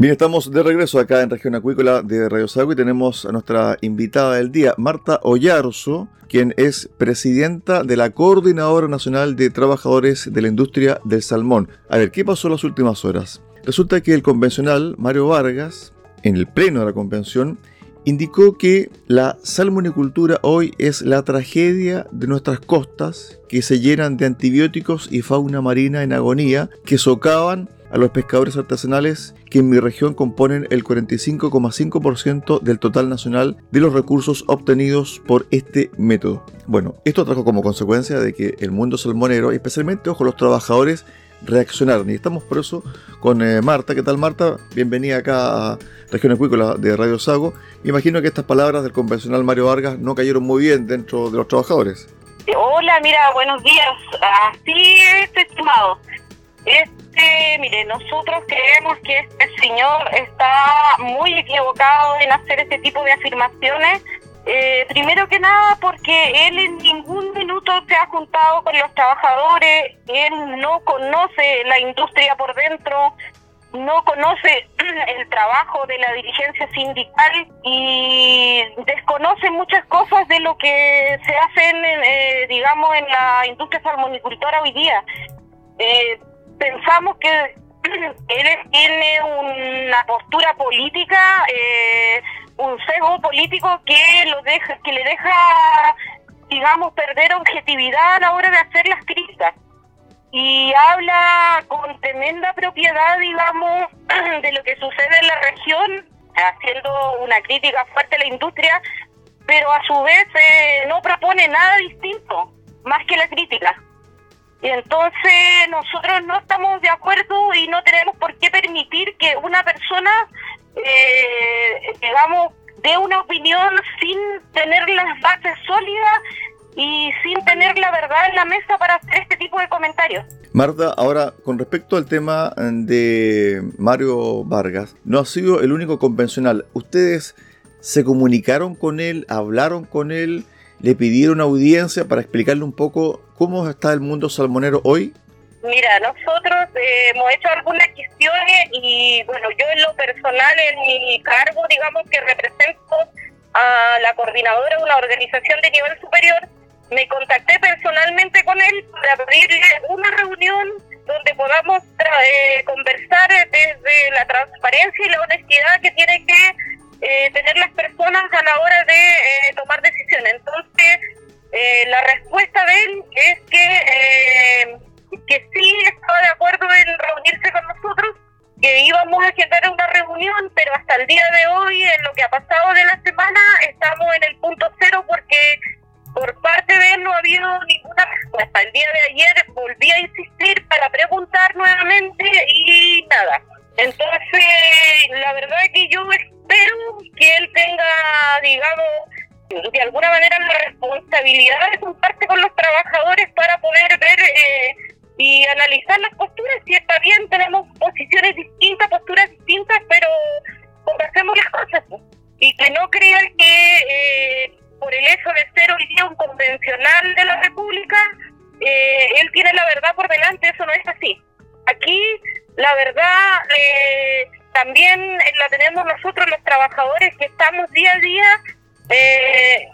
Bien, estamos de regreso acá en Región Acuícola de Radio Sago y tenemos a nuestra invitada del día, Marta Ollarzo, quien es presidenta de la Coordinadora Nacional de Trabajadores de la Industria del Salmón. A ver, ¿qué pasó en las últimas horas? Resulta que el convencional Mario Vargas, en el pleno de la convención, indicó que la salmonicultura hoy es la tragedia de nuestras costas que se llenan de antibióticos y fauna marina en agonía que socavan a los pescadores artesanales que en mi región componen el 45,5% del total nacional de los recursos obtenidos por este método. Bueno, esto trajo como consecuencia de que el mundo salmonero, especialmente ojo, los trabajadores, reaccionaron. Y estamos por eso con eh, Marta. ¿Qué tal Marta? Bienvenida acá a Región Acuícola de Radio Sago. Imagino que estas palabras del convencional Mario Vargas no cayeron muy bien dentro de los trabajadores. Hola, mira, buenos días. Así es, estimado. Este, mire, nosotros creemos que este señor está muy equivocado en hacer este tipo de afirmaciones. Eh, primero que nada porque él en ningún minuto se ha juntado con los trabajadores, él no conoce la industria por dentro, no conoce el trabajo de la dirigencia sindical y desconoce muchas cosas de lo que se hacen, eh, digamos, en la industria salmonicultora hoy día. Eh, pensamos que él tiene una postura política, eh, un sesgo político que lo deja, que le deja, digamos, perder objetividad a la hora de hacer las críticas. Y habla con tremenda propiedad, digamos, de lo que sucede en la región, haciendo una crítica fuerte a la industria, pero a su vez eh, no propone nada distinto, más que la crítica. Y entonces nosotros no estamos de acuerdo y no tenemos por qué permitir que una persona, eh, digamos, dé una opinión sin tener las bases sólidas y sin tener la verdad en la mesa para hacer este tipo de comentarios. Marta, ahora con respecto al tema de Mario Vargas, no ha sido el único convencional. ¿Ustedes se comunicaron con él, hablaron con él? le pidieron audiencia para explicarle un poco cómo está el mundo salmonero hoy? Mira, nosotros eh, hemos hecho algunas cuestiones y bueno, yo en lo personal, en mi cargo, digamos que represento a la coordinadora de una organización de nivel superior, me contacté personalmente con él para pedirle una reunión donde podamos eh, conversar desde la transparencia y la honestidad que tiene que eh, tener las personas a la hora de eh, tomar decisiones. Entonces, eh, la respuesta de él es que, que sí estaba de acuerdo en reunirse con nosotros, que íbamos a agendar una reunión, pero hasta el día de hoy, en lo que ha pasado de la semana, estamos en el punto cero porque por parte de él no ha habido ninguna respuesta. El día de ayer volví a insistir para preguntar nuevamente y nada. Entonces, la verdad es que yo espero que él tenga, digamos, de alguna manera la responsabilidad de juntarse con los trabajadores para poder ver eh, y analizar las posturas. Si está bien, tenemos posiciones distintas, posturas distintas, pero conversemos las cosas. Y que no crean que un convencional de la República, eh, él tiene la verdad por delante, eso no es así. Aquí la verdad eh, también la tenemos nosotros los trabajadores que estamos día a día eh,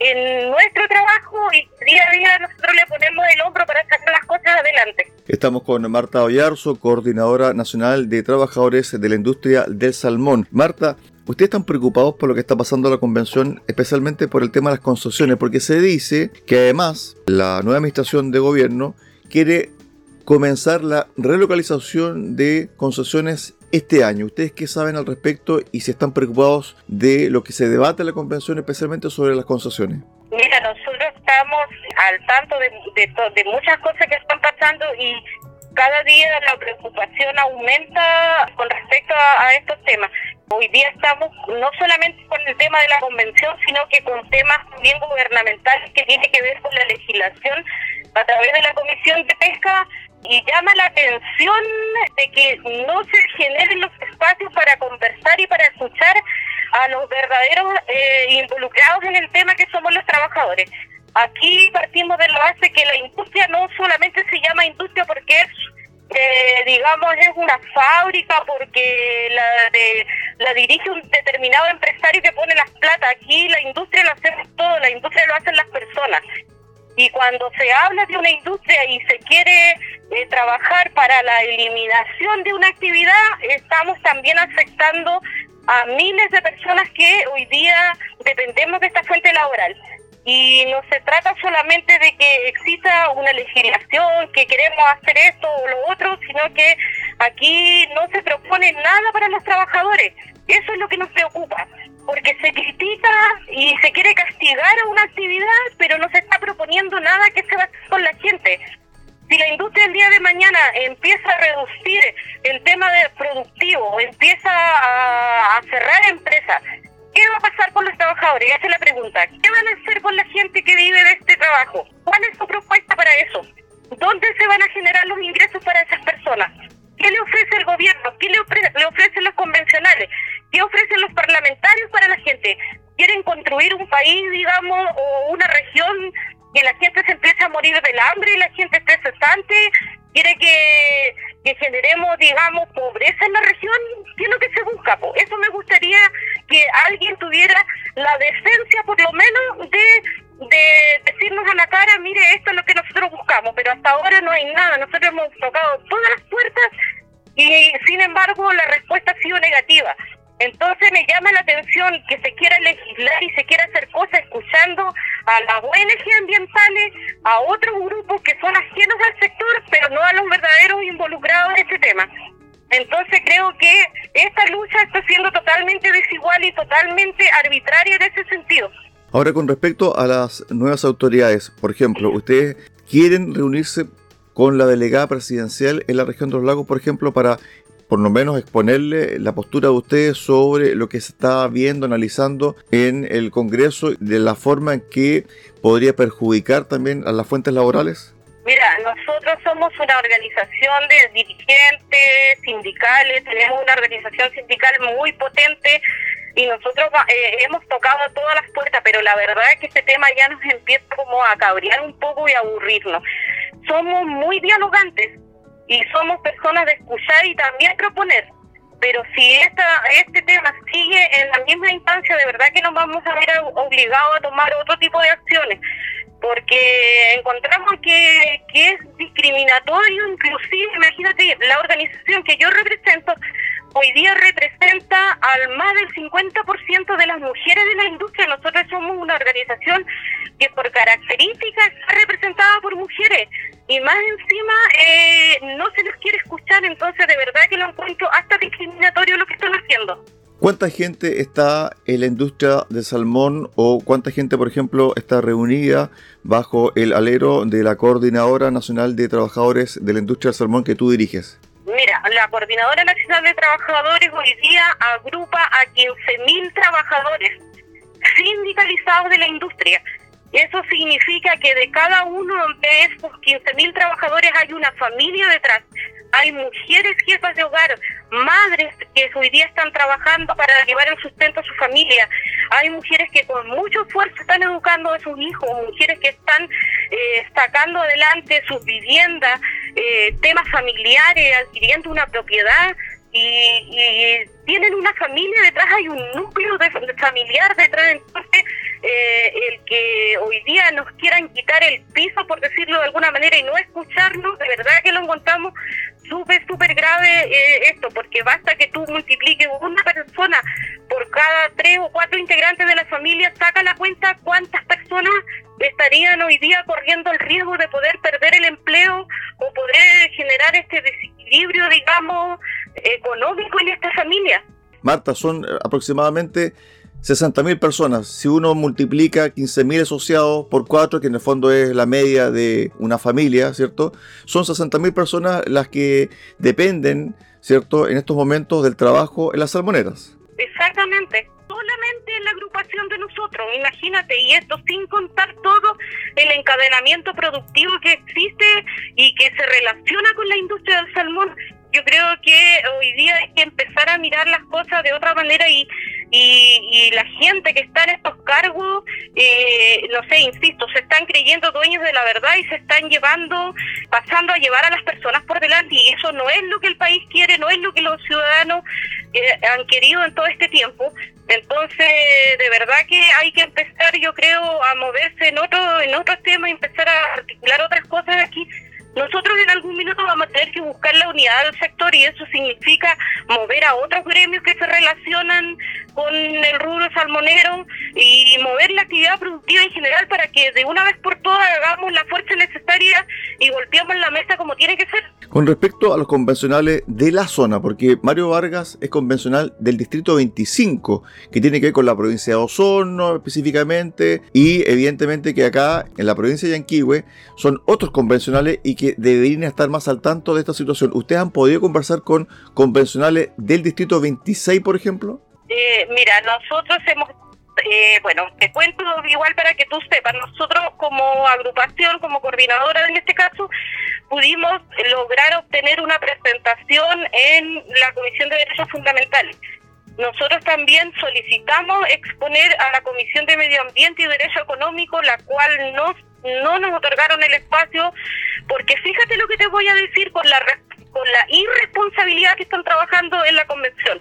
en nuestro trabajo y día a día nosotros le ponemos el hombro para sacar las cosas adelante. Estamos con Marta Ollarzo, coordinadora nacional de trabajadores de la industria del salmón. Marta, ¿Ustedes están preocupados por lo que está pasando en la convención, especialmente por el tema de las concesiones? Porque se dice que además la nueva administración de gobierno quiere comenzar la relocalización de concesiones este año. ¿Ustedes qué saben al respecto y si están preocupados de lo que se debate en la convención, especialmente sobre las concesiones? Mira, nosotros estamos al tanto de, de muchas cosas que están pasando y cada día la preocupación aumenta con respecto a, estos temas. Hoy día estamos no solamente con el tema de la convención, sino que con temas también gubernamentales que tienen que ver con la legislación a través de la Comisión de Pesca y llama la atención de que no se generen los espacios para conversar y para escuchar a los verdaderos eh, involucrados en el tema que somos los trabajadores. Aquí partimos de la base que la industria no solamente se llama industria porque es, eh, digamos, es una fábrica, porque la, de, la dirige un determinado empresario que pone las plata. Aquí la industria lo hacemos todo, la industria lo hacen las personas. Y cuando se habla de una industria y se quiere eh, trabajar para la eliminación de una actividad, estamos también afectando a miles de personas que hoy día dependemos de esta fuente laboral y no se trata solamente de que exista una legislación, que queremos hacer esto o lo otro, sino que aquí no se propone nada para los trabajadores. Eso es lo que nos preocupa, porque se critica y se quiere castigar a una actividad, pero no se está proponiendo nada que se va a hacer con la gente. Si la industria el día de mañana empieza a reducir el tema de productivo, empieza a, cerrar empresas, ¿Qué va a pasar con los trabajadores? Esa es la pregunta. ¿Qué van a hacer con la gente que vive de este trabajo? ¿Cuál es su propuesta para eso? ¿Dónde se van a generar los ingresos para esas personas? ¿Qué le ofrece el gobierno? ¿Qué le, le ofrecen los convencionales? ¿Qué ofrecen los parlamentarios para la gente? ¿Quieren construir un país, digamos, o una región que la gente se empiece a morir del hambre y la gente esté cesante? ¿Quiere que, generemos, digamos, pobreza en la región? ¿Qué es lo que se busca? Eso me gustaría que alguien tuviera la decencia, por lo menos, de decirnos a la cara, mire, esto es lo que nosotros buscamos, pero hasta ahora no hay nada. Nosotros hemos tocado todas las puertas y, sin embargo, la respuesta ha sido negativa. Entonces me llama la atención que se quiera legislar y se quiera hacer cosas escuchando a las ONG ambientales, a otros grupos que son ajenos al sector, pero no a los verdaderos involucrados en este tema. Entonces creo que esta lucha está siendo totalmente desigual y totalmente arbitraria en ese sentido. Ahora con respecto a las nuevas autoridades, por ejemplo, ustedes quieren reunirse con la delegada presidencial en la región de los lagos, por ejemplo, para por lo menos exponerle la postura de ustedes sobre lo que se está viendo, analizando en el Congreso, de la forma en que podría perjudicar también a las fuentes laborales? Mira, nosotros somos una organización de dirigentes sindicales, tenemos una organización sindical muy potente y nosotros eh, hemos tocado todas las puertas, pero la verdad es que este tema ya nos empieza como a cabrear un poco y a aburrirnos. Somos muy dialogantes y somos personas de escuchar y también proponer, pero si esta, este tema sigue en la misma instancia, de verdad que nos vamos a ver obligados a tomar otro tipo de acciones porque encontramos que, que es discriminatorio, inclusive, imagínate, la organización que yo represento hoy día representa al más del 50% de las mujeres de la industria. Nosotros somos una organización que por características está representada por mujeres y más encima eh, no se les quiere escuchar, entonces de verdad que lo encuentro hasta discriminatorio lo que están haciendo. ¿Cuánta gente está en la industria del salmón o cuánta gente, por ejemplo, está reunida bajo el alero de la Coordinadora Nacional de Trabajadores de la Industria del Salmón que tú diriges? Mira, la Coordinadora Nacional de Trabajadores hoy día agrupa a 15.000 trabajadores sindicalizados de la industria. Eso significa que de cada uno de estos 15.000 trabajadores hay una familia detrás. Hay mujeres jefas de hogar, madres que hoy día están trabajando para llevar el sustento a su familia, hay mujeres que con mucho esfuerzo están educando a sus hijos, mujeres que están eh, sacando adelante sus viviendas, eh, temas familiares, adquiriendo una propiedad y, tienen una familia detrás, hay un núcleo de, familiar detrás, entonces eh, el que hoy día nos quieran quitar el piso, por decirlo de alguna manera, y no escucharnos, de verdad que lo encontramos súper, súper grave eh, esto, porque basta que tú multipliques una persona por cada tres o cuatro integrantes de la familia, saca la cuenta cuántas personas estarían hoy día corriendo el riesgo de poder perder el empleo o poder generar este desequilibrio, digamos, económico en esta familia. Marta, son eh, aproximadamente 60.000 personas. Si uno multiplica 15.000 asociados por 4, que en el fondo es la media de una familia, ¿cierto? Son 60.000 personas las que dependen, ¿cierto?, en estos momentos del trabajo en las salmoneras. Exactamente. Solamente en la agrupación de nosotros, imagínate, y esto sin contar todo el encadenamiento productivo que existe y que se relaciona con la industria del salmón yo creo que hoy día hay que empezar a mirar las cosas de otra manera y, y, la gente que está en estos cargos, eh, no sé, insisto, se están creyendo dueños de la verdad y se están llevando, pasando a llevar a las personas por delante y eso no es lo que el país quiere, no es lo que los ciudadanos eh, han querido en todo este tiempo. Entonces, de verdad que hay que empezar, yo creo, a moverse en otro, en otros temas y empezar a articular otras cosas aquí nosotros en algún minuto vamos a tener que buscar la unidad del sector y eso significa mover a otros gremios que se relacionan con el rubro salmonero y mover la actividad productiva en general para que de una vez por todas hagamos la fuerza necesaria y golpeemos la mesa como tiene que ser. Con respecto a los convencionales de la zona, porque Mario Vargas es convencional del distrito 25, que tiene que ver con la provincia de Osorno específicamente, y evidentemente que acá en la provincia de Yanquihue son otros convencionales y que deberían estar más al tanto de esta situación. ¿Ustedes han podido conversar con convencionales del distrito 26, por ejemplo? Eh, mira, nosotros hemos eh, bueno, te cuento igual para que tú sepas, nosotros como agrupación, como coordinadora en este caso, pudimos lograr obtener una presentación en la Comisión de Derechos Fundamentales. Nosotros también solicitamos exponer a la Comisión de Medio Ambiente y Derecho Económico, la cual nos, no nos otorgaron el espacio, porque fíjate lo que te voy a decir con la, con la irresponsabilidad que están trabajando en la Convención.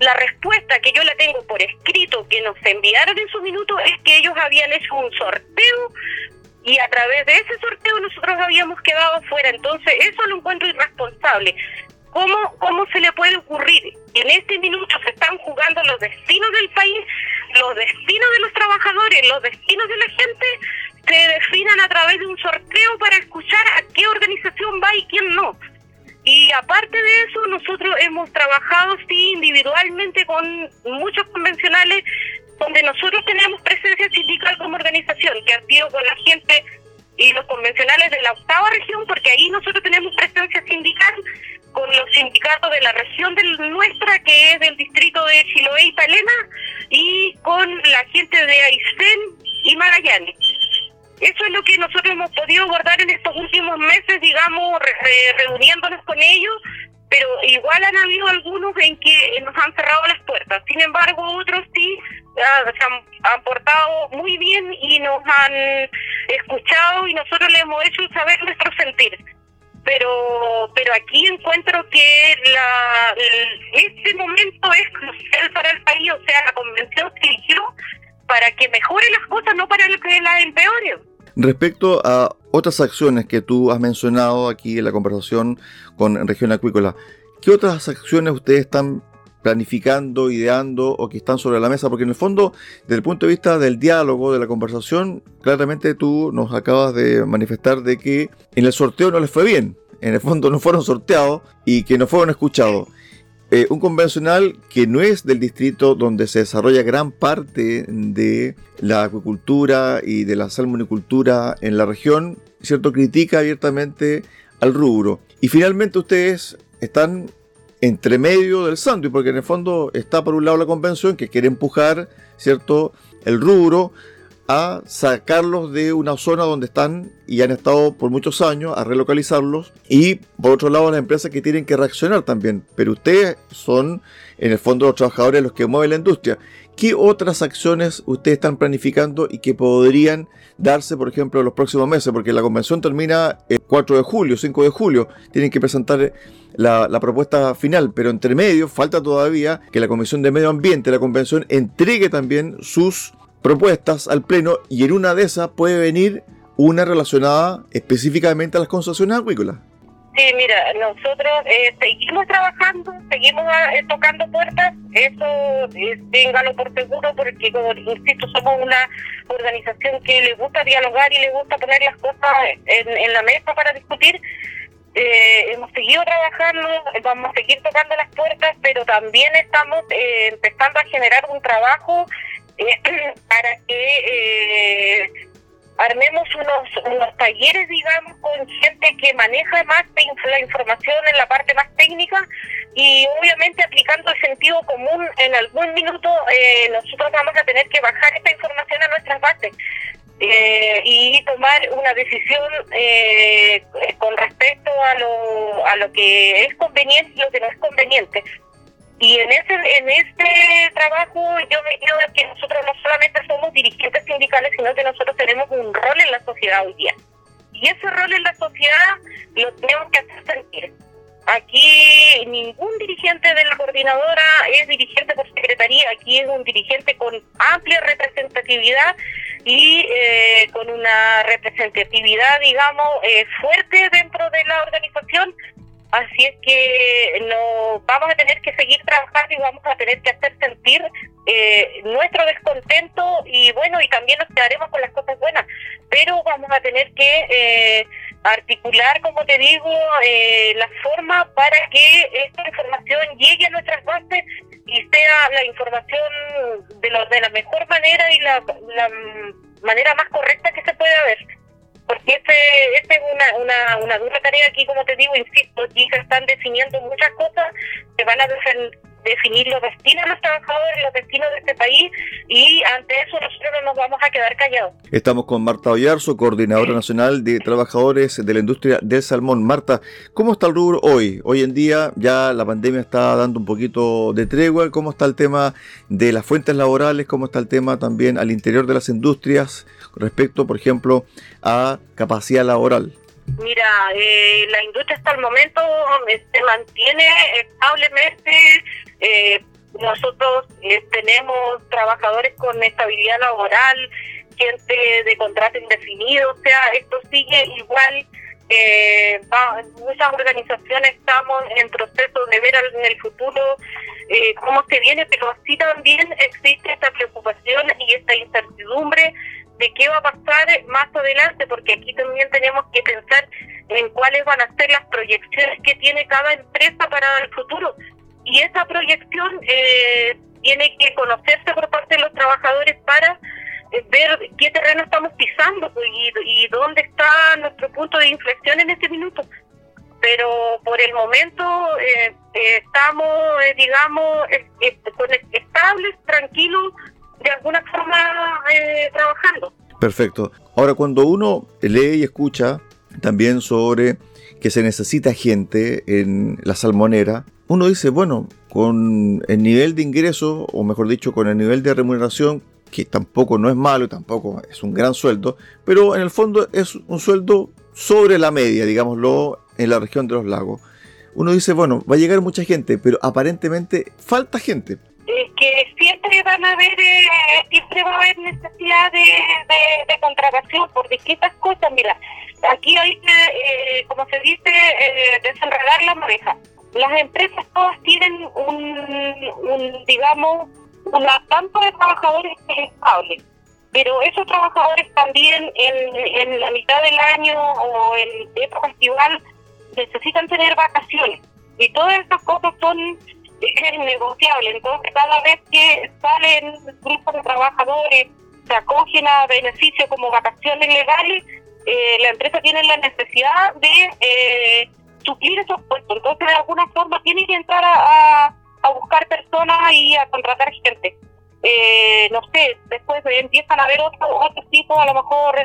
La respuesta que yo la tengo por escrito que nos enviaron en su minuto es que ellos habían hecho un sorteo y a través de ese sorteo nosotros habíamos quedado fuera. Entonces, eso lo encuentro irresponsable. ¿Cómo, ¿Cómo se le puede ocurrir en este minuto se están jugando los destinos del país, los destinos de los trabajadores, los destinos de la gente, se definan a través de un sorteo para escuchar a qué organización va y quién no? Y aparte de eso, nosotros hemos trabajado, sí, individualmente con muchos convencionales donde nosotros tenemos presencia sindical como organización, que ha sido con la gente y los convencionales de la octava región, porque ahí nosotros tenemos presencia sindical con los sindicatos de la región del nuestra, que es del distrito de Chiloé y Palena, y con la gente de Aysén y Magallanes. Eso es lo que nosotros hemos podido guardar en estos últimos meses, digamos, reuniéndonos con ellos, pero igual han habido algunos en que nos han cerrado las puertas. Sin embargo, otros sí ah, se han, portado muy bien y nos han escuchado y nosotros les hemos hecho saber nuestro sentir. Pero, pero aquí encuentro que la, este momento es crucial para el país, o sea, la convención se eligió para que mejore las cosas, no para que las empeore. Respecto a otras acciones que tú has mencionado aquí en la conversación con Región Acuícola, ¿qué otras acciones ustedes están planificando, ideando o que están sobre la mesa? Porque en el fondo, desde el punto de vista del diálogo, de la conversación, claramente tú nos acabas de manifestar de que en el sorteo no les fue bien. En el fondo no fueron sorteados y que no fueron escuchados. Eh, un convencional que no es del distrito donde se desarrolla gran parte de la acuicultura y de la salmonicultura en la región, ¿cierto? Critica abiertamente al rubro. Y finalmente ustedes están entre medio del sándwich, porque en el fondo está por un lado la convención que quiere empujar, ¿cierto?, el rubro a sacarlos de una zona donde están y han estado por muchos años, a relocalizarlos. Y por otro lado, las empresas que tienen que reaccionar también. Pero ustedes son, en el fondo, los trabajadores los que mueven la industria. ¿qué otras acciones ustedes están planificando y que podrían darse, por ejemplo, en los próximos meses? Porque la convención termina el 4 de julio, 5 de julio, tienen que presentar la, la, propuesta final, pero entre medio falta todavía que la Comisión de Medio Ambiente, la convención, entregue también sus propuestas al Pleno y en una de esas puede venir una relacionada específicamente a las concesiones acuícolas. Sí, mira, nosotros eh, seguimos trabajando, seguimos eh, tocando puertas, eso eh, téngalo por seguro, porque como insisto, somos una organización que le gusta dialogar y le gusta poner las cosas en, la mesa para discutir. hemos seguido trabajando, vamos a seguir tocando las puertas, pero también estamos empezando a generar un trabajo para que armemos unos, unos talleres, digamos, con gente que maneja más la información en la parte más técnica y obviamente aplicando el sentido común en algún minuto eh, nosotros vamos a tener que bajar esta información a nuestras bases. Eh, y tomar una decisión eh, con respecto a lo, a lo que es conveniente y lo que no es conveniente. Y en ese en este trabajo yo me quedo que nosotros no solamente somos dirigentes sindicales, sino que nosotros tenemos un rol en la sociedad hoy día. Y ese rol en la sociedad lo tenemos que hacer sentir. Aquí ningún dirigente de la coordinadora es dirigente por secretaría, aquí es un dirigente con amplia representatividad y eh, con una representatividad, digamos, eh, fuerte dentro de la organización Así es que no vamos a tener que seguir trabajando y vamos a tener que hacer sentir eh, nuestro descontento y bueno, y también nos quedaremos con las cosas buenas, pero vamos a tener que eh, articular, como te digo, eh, la forma para que esta información llegue a nuestras bases y sea la información de, lo, de la mejor manera y la, la manera más correcta que se pueda ver porque esta este es una, una, una dura tarea aquí, como te digo, insisto, aquí se están definiendo muchas cosas, se van a definir los destinos de los trabajadores, los destinos de este país, y ante eso nosotros no nos vamos a quedar callados. Estamos con Marta Ollarzo, coordinadora nacional de trabajadores de la industria del salmón. Marta, ¿cómo está el rubro hoy? Hoy en día ya la pandemia está dando un poquito de tregua, ¿cómo está el tema de las fuentes laborales? ¿Cómo está el tema también al interior de las industrias? respecto, por ejemplo, a capacidad laboral? Mira, eh, la industria hasta el momento eh, se mantiene establemente. Eh, nosotros tenemos trabajadores con estabilidad laboral, gente de contrato indefinido, o sea, esto sigue igual. Eh, muchas organizaciones estamos en proceso de ver en el futuro cómo se viene, pero así también existe esta preocupación y esta incertidumbre de qué va a pasar más adelante, porque aquí también tenemos que pensar en cuáles van a ser las proyecciones que tiene cada empresa para el futuro. Y esa proyección eh, tiene que conocerse por parte de los trabajadores para eh, ver qué terreno estamos pisando y, dónde está nuestro punto de inflexión en este minuto. Pero por el momento eh, estamos, digamos, estables, tranquilos, de alguna forma eh, trabajando. Perfecto. Ahora, cuando uno lee y escucha también sobre que se necesita gente en la salmonera, uno dice, bueno, con el nivel de ingreso, o mejor dicho, con el nivel de remuneración, que tampoco no es malo y tampoco es un gran sueldo, pero en el fondo es un sueldo sobre la media, digámoslo, en la región de los lagos. Uno dice, bueno, va a llegar mucha gente, pero aparentemente falta gente que siempre van a haber, eh, siempre va a haber necesidad de, contratación por distintas cosas. Mira, aquí hay eh, como se dice, eh, desenredar la mareja. Las empresas todas tienen un, digamos, un campo de trabajadores estables, pero esos trabajadores también en, en la mitad del año o en época estival necesitan tener vacaciones. Y todas esas cosas son es negociable. Entonces, cada vez que salen grupos de trabajadores, se acogen a beneficios como vacaciones legales, eh, la empresa tiene la necesidad de eh, suplir esos puestos. Entonces, de alguna forma, tiene que entrar a, a, buscar personas y a contratar gente. Eh, no sé, después empiezan a haber otros otro tipos, a lo mejor,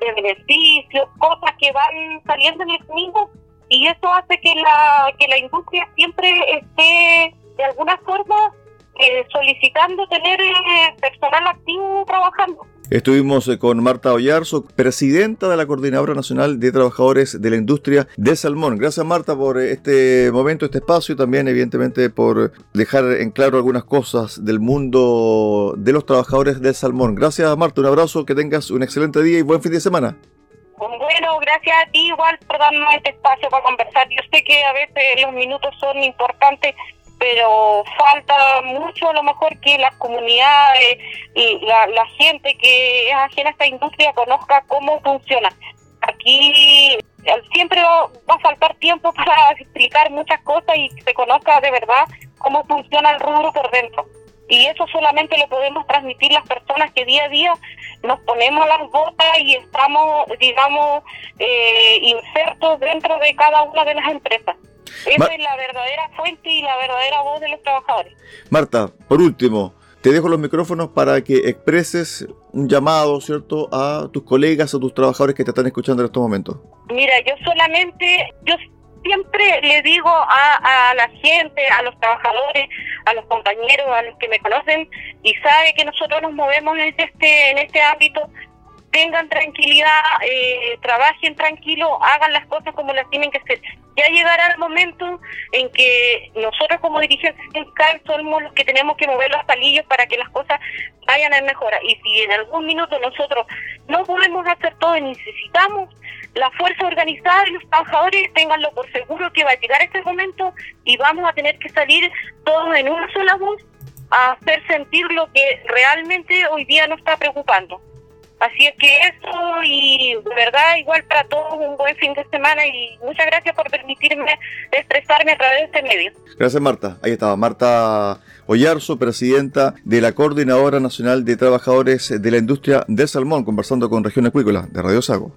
de beneficios, cosas que van saliendo en el camino y eso hace que la que la industria siempre esté de alguna forma eh, solicitando tener eh, personal activo trabajando. Estuvimos eh, con Marta Ollarzo, presidenta de la Coordinadora Nacional de Trabajadores de la Industria de Salmón. Gracias Marta por este momento, este espacio y también evidentemente por dejar en claro algunas cosas del mundo de los trabajadores del salmón. Gracias Marta, un abrazo, que tengas un excelente día y buen fin de semana. Bueno, gracias a ti igual por darnos este espacio para conversar. Yo sé que a veces los minutos son importantes pero falta mucho a lo mejor que las comunidades y la, gente que es ajena a esta industria conozca cómo funciona. Aquí siempre va, a faltar tiempo para explicar muchas cosas y que se conozca de verdad cómo funciona el rubro por dentro. Y eso solamente lo podemos transmitir las personas que día a día nos ponemos las botas y estamos, digamos, eh, insertos dentro de cada una de las empresas. Esa es la verdadera fuente y la verdadera voz de los trabajadores. Marta, por último, te dejo los micrófonos para que expreses un llamado, ¿cierto?, a tus colegas, a tus trabajadores que te están escuchando en estos momentos. Mira, yo solamente, yo siempre le digo a, a la gente, a los trabajadores, a los compañeros, a los que me conocen y sabe que nosotros nos movemos en este, en este ámbito, tengan tranquilidad, eh, trabajen tranquilo, hagan las cosas como las tienen que hacer. Ya llegará el momento en que nosotros como dirigentes sindicales somos los que tenemos que mover los palillos para que las cosas vayan a mejora. Y si en algún minuto nosotros no podemos hacer todo y necesitamos la fuerza organizada y los trabajadores, tenganlo por seguro que va a llegar ese momento y vamos a tener que salir todos en una sola voz a hacer sentir lo que realmente hoy día nos está preocupando. Así es que eso y de verdad igual para todos un buen fin de semana y muchas gracias por permitirme expresarme a través de este medio. Gracias Marta. Ahí estaba Marta Ollarzo, presidenta de la Coordinadora Nacional de Trabajadores de la Industria de Salmón, conversando con Región Acuícola de Radio Sago.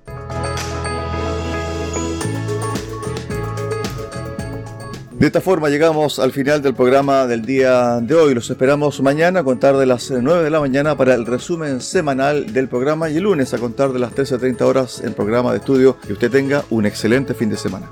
De esta forma llegamos al final del programa del día de hoy. Los esperamos mañana a contar de las 9 de la mañana para el resumen semanal del programa y el lunes a contar de las 13.30 horas el programa de estudio. Que usted tenga un excelente fin de semana.